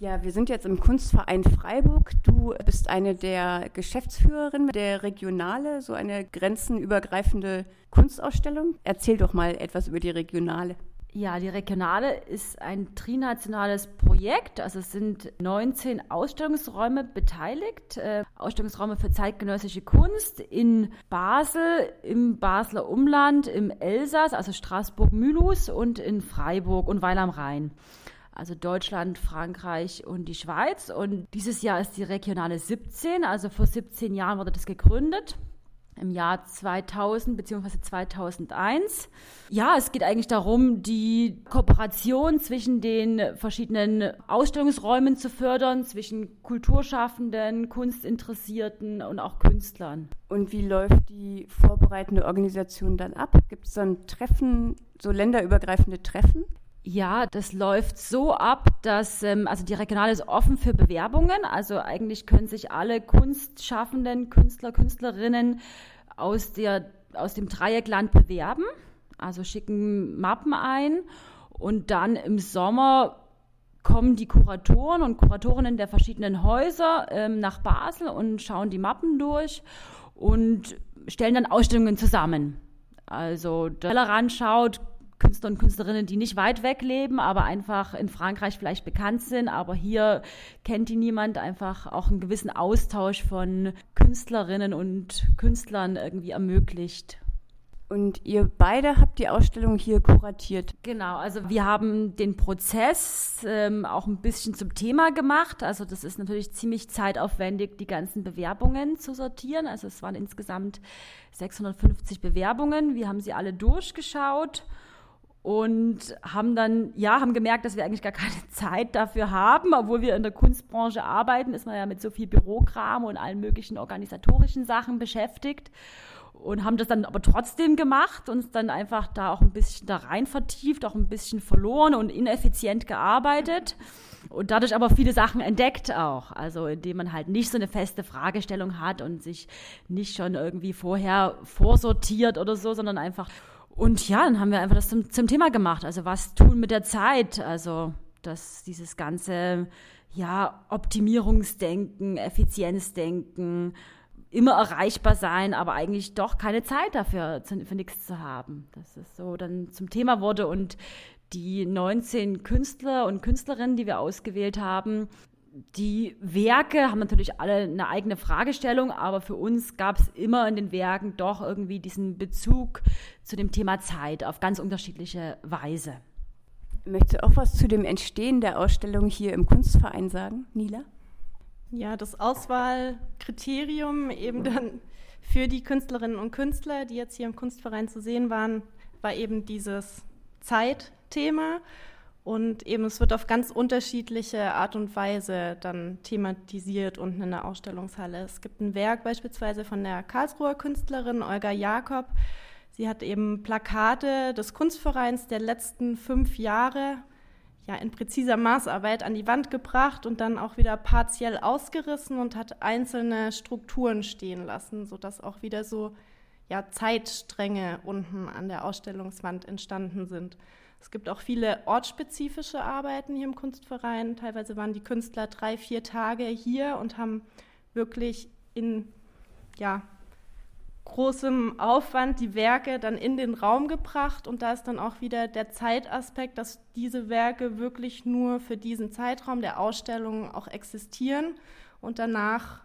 Ja, wir sind jetzt im Kunstverein Freiburg. Du bist eine der Geschäftsführerinnen der Regionale, so eine grenzenübergreifende Kunstausstellung. Erzähl doch mal etwas über die Regionale. Ja, die Regionale ist ein trinationales Projekt. Also es sind 19 Ausstellungsräume beteiligt. Äh, Ausstellungsräume für zeitgenössische Kunst in Basel, im Basler Umland, im Elsass, also Straßburg-Mühlus und in Freiburg und Weil am Rhein also Deutschland, Frankreich und die Schweiz. Und dieses Jahr ist die Regionale 17, also vor 17 Jahren wurde das gegründet im Jahr 2000 bzw. 2001. Ja, es geht eigentlich darum, die Kooperation zwischen den verschiedenen Ausstellungsräumen zu fördern, zwischen Kulturschaffenden, Kunstinteressierten und auch Künstlern. Und wie läuft die vorbereitende Organisation dann ab? Gibt es dann Treffen, so länderübergreifende Treffen? Ja, das läuft so ab, dass ähm, also die Regionale ist offen für Bewerbungen. Also eigentlich können sich alle Kunstschaffenden, Künstler, Künstlerinnen aus, der, aus dem Dreieckland bewerben. Also schicken Mappen ein und dann im Sommer kommen die Kuratoren und Kuratorinnen der verschiedenen Häuser ähm, nach Basel und schauen die Mappen durch und stellen dann Ausstellungen zusammen. Also der Tellerrand schaut, Künstler und Künstlerinnen, die nicht weit weg leben, aber einfach in Frankreich vielleicht bekannt sind, aber hier kennt die niemand, einfach auch einen gewissen Austausch von Künstlerinnen und Künstlern irgendwie ermöglicht. Und ihr beide habt die Ausstellung hier kuratiert. Genau, also wir haben den Prozess ähm, auch ein bisschen zum Thema gemacht. Also das ist natürlich ziemlich zeitaufwendig, die ganzen Bewerbungen zu sortieren. Also es waren insgesamt 650 Bewerbungen. Wir haben sie alle durchgeschaut und haben dann, ja, haben gemerkt, dass wir eigentlich gar keine Zeit dafür haben, obwohl wir in der Kunstbranche arbeiten, ist man ja mit so viel Bürokram und allen möglichen organisatorischen Sachen beschäftigt. Und haben das dann aber trotzdem gemacht, uns dann einfach da auch ein bisschen da rein vertieft, auch ein bisschen verloren und ineffizient gearbeitet. Und dadurch aber viele Sachen entdeckt auch, also indem man halt nicht so eine feste Fragestellung hat und sich nicht schon irgendwie vorher vorsortiert oder so, sondern einfach und ja, dann haben wir einfach das zum, zum Thema gemacht. Also was tun mit der Zeit? Also dass dieses ganze ja, Optimierungsdenken, Effizienzdenken, immer erreichbar sein, aber eigentlich doch keine Zeit dafür für nichts zu haben. Dass es so dann zum Thema wurde und die 19 Künstler und Künstlerinnen, die wir ausgewählt haben, die Werke haben natürlich alle eine eigene Fragestellung, aber für uns gab es immer in den Werken doch irgendwie diesen Bezug zu dem Thema Zeit auf ganz unterschiedliche Weise. Möchtest du auch was zu dem Entstehen der Ausstellung hier im Kunstverein sagen, Nila? Ja, das Auswahlkriterium eben dann für die Künstlerinnen und Künstler, die jetzt hier im Kunstverein zu sehen waren, war eben dieses Zeitthema. Und eben es wird auf ganz unterschiedliche Art und Weise dann thematisiert unten in der Ausstellungshalle. Es gibt ein Werk beispielsweise von der Karlsruher Künstlerin Olga Jakob. Sie hat eben Plakate des Kunstvereins der letzten fünf Jahre ja, in präziser Maßarbeit an die Wand gebracht und dann auch wieder partiell ausgerissen und hat einzelne Strukturen stehen lassen, sodass auch wieder so ja, Zeitstränge unten an der Ausstellungswand entstanden sind. Es gibt auch viele ortsspezifische Arbeiten hier im Kunstverein. Teilweise waren die Künstler drei, vier Tage hier und haben wirklich in ja, großem Aufwand die Werke dann in den Raum gebracht. Und da ist dann auch wieder der Zeitaspekt, dass diese Werke wirklich nur für diesen Zeitraum der Ausstellung auch existieren und danach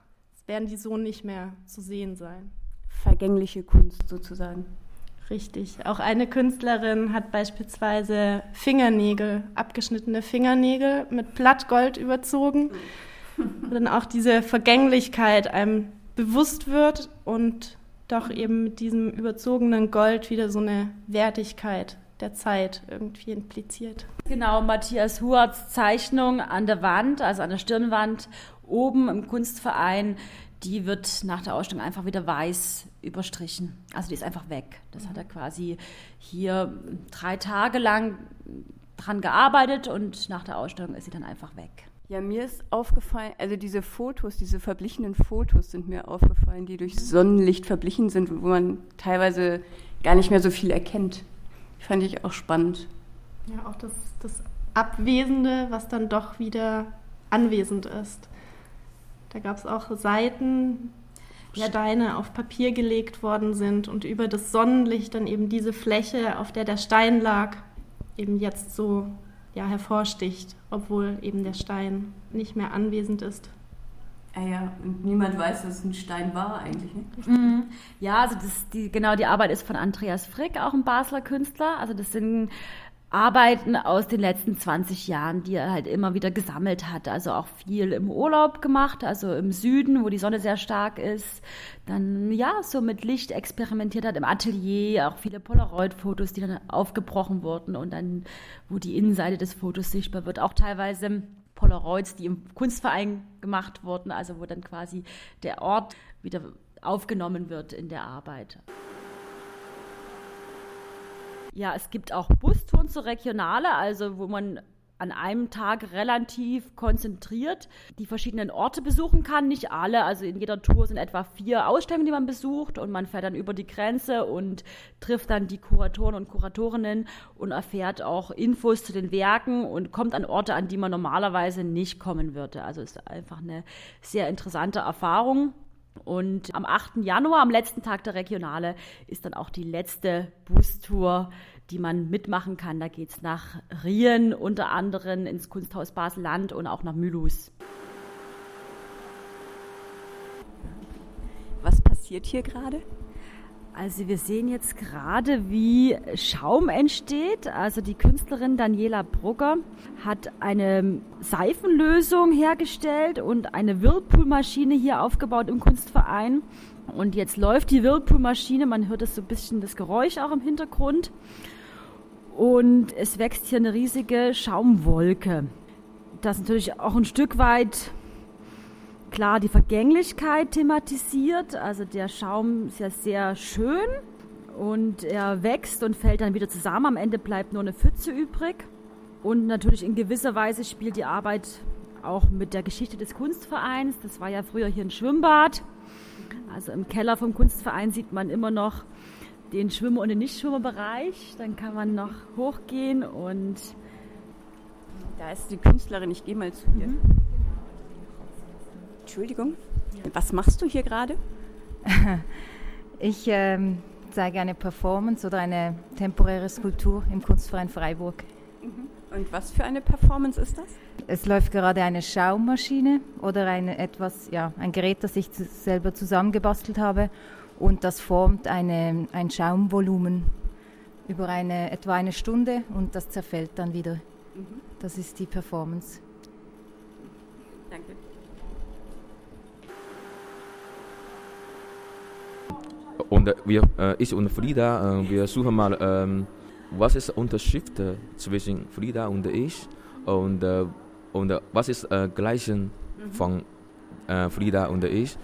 werden die so nicht mehr zu sehen sein. Vergängliche Kunst sozusagen. Richtig. Auch eine Künstlerin hat beispielsweise Fingernägel, abgeschnittene Fingernägel mit Blattgold überzogen. Und dann auch diese Vergänglichkeit einem bewusst wird und doch eben mit diesem überzogenen Gold wieder so eine Wertigkeit der Zeit irgendwie impliziert. Genau, Matthias Huarts Zeichnung an der Wand, also an der Stirnwand oben im Kunstverein, die wird nach der Ausstellung einfach wieder weiß überstrichen. Also die ist einfach weg. Das hat er quasi hier drei Tage lang dran gearbeitet und nach der Ausstellung ist sie dann einfach weg. Ja, mir ist aufgefallen, also diese Fotos, diese verblichenen Fotos sind mir aufgefallen, die durch Sonnenlicht verblichen sind, wo man teilweise gar nicht mehr so viel erkennt. Fand ich auch spannend. Ja, auch das, das Abwesende, was dann doch wieder anwesend ist. Da gab es auch Seiten. Steine auf Papier gelegt worden sind und über das Sonnenlicht dann eben diese Fläche, auf der der Stein lag, eben jetzt so ja, hervorsticht, obwohl eben der Stein nicht mehr anwesend ist. Ah ja, und niemand weiß, dass es ein Stein war eigentlich. Ne? Mhm. Ja, also das, die, genau die Arbeit ist von Andreas Frick, auch ein Basler Künstler. Also das sind Arbeiten aus den letzten 20 Jahren, die er halt immer wieder gesammelt hat. Also auch viel im Urlaub gemacht, also im Süden, wo die Sonne sehr stark ist. Dann ja, so mit Licht experimentiert hat im Atelier, auch viele Polaroid-Fotos, die dann aufgebrochen wurden und dann, wo die Innenseite des Fotos sichtbar wird. Auch teilweise Polaroids, die im Kunstverein gemacht wurden, also wo dann quasi der Ort wieder aufgenommen wird in der Arbeit. Ja, es gibt auch Bustouren zur Regionale, also wo man an einem Tag relativ konzentriert die verschiedenen Orte besuchen kann. Nicht alle, also in jeder Tour sind etwa vier Ausstellungen, die man besucht und man fährt dann über die Grenze und trifft dann die Kuratoren und Kuratorinnen und erfährt auch Infos zu den Werken und kommt an Orte, an die man normalerweise nicht kommen würde. Also ist einfach eine sehr interessante Erfahrung. Und am 8. Januar, am letzten Tag der Regionale, ist dann auch die letzte Bustour, die man mitmachen kann. Da geht es nach Rien, unter anderem ins Kunsthaus Basel-Land und auch nach Mülhus. Was passiert hier gerade? Also wir sehen jetzt gerade, wie Schaum entsteht. Also die Künstlerin Daniela Brugger hat eine Seifenlösung hergestellt und eine Whirlpool-Maschine hier aufgebaut im Kunstverein. Und jetzt läuft die Whirlpool-Maschine, man hört es so ein bisschen das Geräusch auch im Hintergrund. Und es wächst hier eine riesige Schaumwolke. Das natürlich auch ein Stück weit klar die Vergänglichkeit thematisiert. Also der Schaum ist ja sehr schön und er wächst und fällt dann wieder zusammen. Am Ende bleibt nur eine Pfütze übrig. Und natürlich in gewisser Weise spielt die Arbeit auch mit der Geschichte des Kunstvereins. Das war ja früher hier ein Schwimmbad. Also im Keller vom Kunstverein sieht man immer noch den Schwimmer- und den Nichtschwimmerbereich. Dann kann man noch hochgehen und da ist die Künstlerin. Ich gehe mal zu ihr. Mhm. Entschuldigung, was machst du hier gerade? Ich ähm, zeige eine Performance oder eine temporäre Skulptur im Kunstverein Freiburg. Mhm. Und was für eine Performance ist das? Es läuft gerade eine Schaummaschine oder eine, etwas, ja, ein Gerät, das ich selber zusammengebastelt habe und das formt eine, ein Schaumvolumen über eine, etwa eine Stunde und das zerfällt dann wieder. Mhm. Das ist die Performance. Und wir, äh, ich und Frieda, äh, wir suchen mal, ähm, was ist der Unterschied äh, zwischen Frieda und ich und, äh, und äh, was ist äh, Gleichen mhm. von äh, Frieda und ich.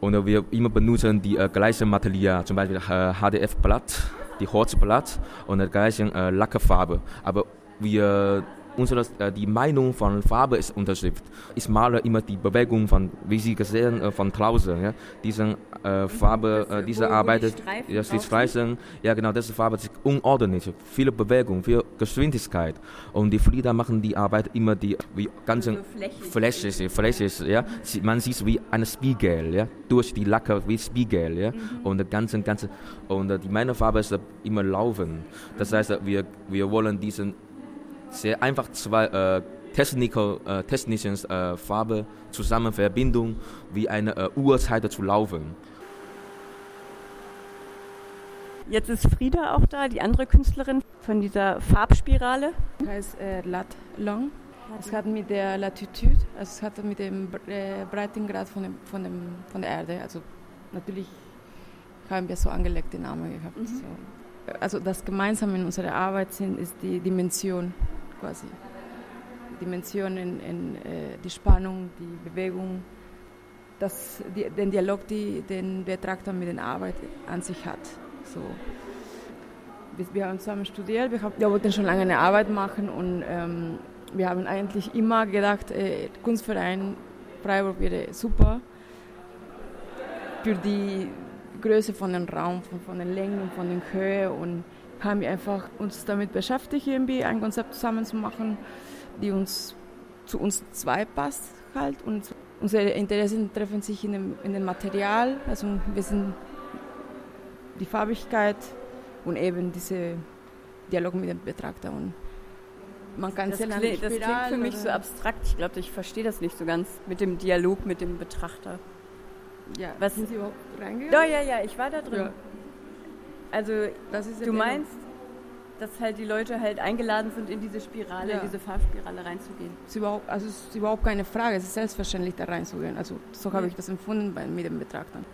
Und wir immer benutzen die äh, gleichen Material, zum Beispiel HDF-Blatt, die Holzblatt und die gleichen Lackfarbe. Aber wir unsere, äh, die Meinung von Farbe ist unterschiedlich. Ich male immer die Bewegung von, wie Sie gesehen, äh, von draußen. Ja? Diese äh, Farbe, äh, diese Arbeit, ja, die Streifen, ja genau, diese Farbe ist unordentlich, viele Bewegung, viel Geschwindigkeit. Und die Flieder machen die Arbeit immer die wie ganzen flächig, flächig, ja. Man sieht wie ein Spiegel, ja, durch die Lacke wie Spiegel, ja. Mhm. Und die ganzen, ganzen, und die meine Farbe ist immer laufen. Das heißt, wir, wir wollen diesen sehr einfach zwei äh, technical, äh, technische äh, Farbe Zusammenverbindung wie eine äh, Uhrzeit zu laufen. Jetzt ist Frieda auch da, die andere Künstlerin von dieser Farbspirale. Das heißt äh, Lat Long. Es hat mit der Latitude, also es hat mit dem äh, Breitengrad von, dem, von, dem, von der Erde, also natürlich haben wir so angelegt den Namen gehabt. Mhm. So. Also das Gemeinsame in unserer Arbeit sind, ist die Dimension quasi. Dimensionen, in, äh, die Spannung, die Bewegung, das, die, den Dialog, die, den Betrachter mit der Arbeit an sich hat. So. Wir haben zusammen studiert, wir, haben, wir wollten schon lange eine Arbeit machen und ähm, wir haben eigentlich immer gedacht, äh, Kunstverein Freiburg wäre super für die Größe von dem Raum, von, von den Längen, von der Höhe und haben wir einfach uns damit beschäftigt, irgendwie ein Konzept zusammenzumachen, die uns zu uns zwei passt halt und unsere Interessen treffen sich in dem, in dem Material. Also wir sind die Farbigkeit und eben diese Dialog mit dem Betrachter und man kann das, klingt, das klingt für mich so abstrakt. Ich glaube, ich verstehe das nicht so ganz mit dem Dialog mit dem Betrachter. Ja, was sind Sie überhaupt reingegangen? Ja, ja, ja, ich war da drin. Ja. Also, du meinst, dass halt die Leute halt eingeladen sind, in diese Spirale, ja. diese Farbspirale reinzugehen. ist überhaupt, also es ist überhaupt keine Frage, es ist selbstverständlich, da reinzugehen. Also so habe ich das empfunden bei, mit den Betrachtern.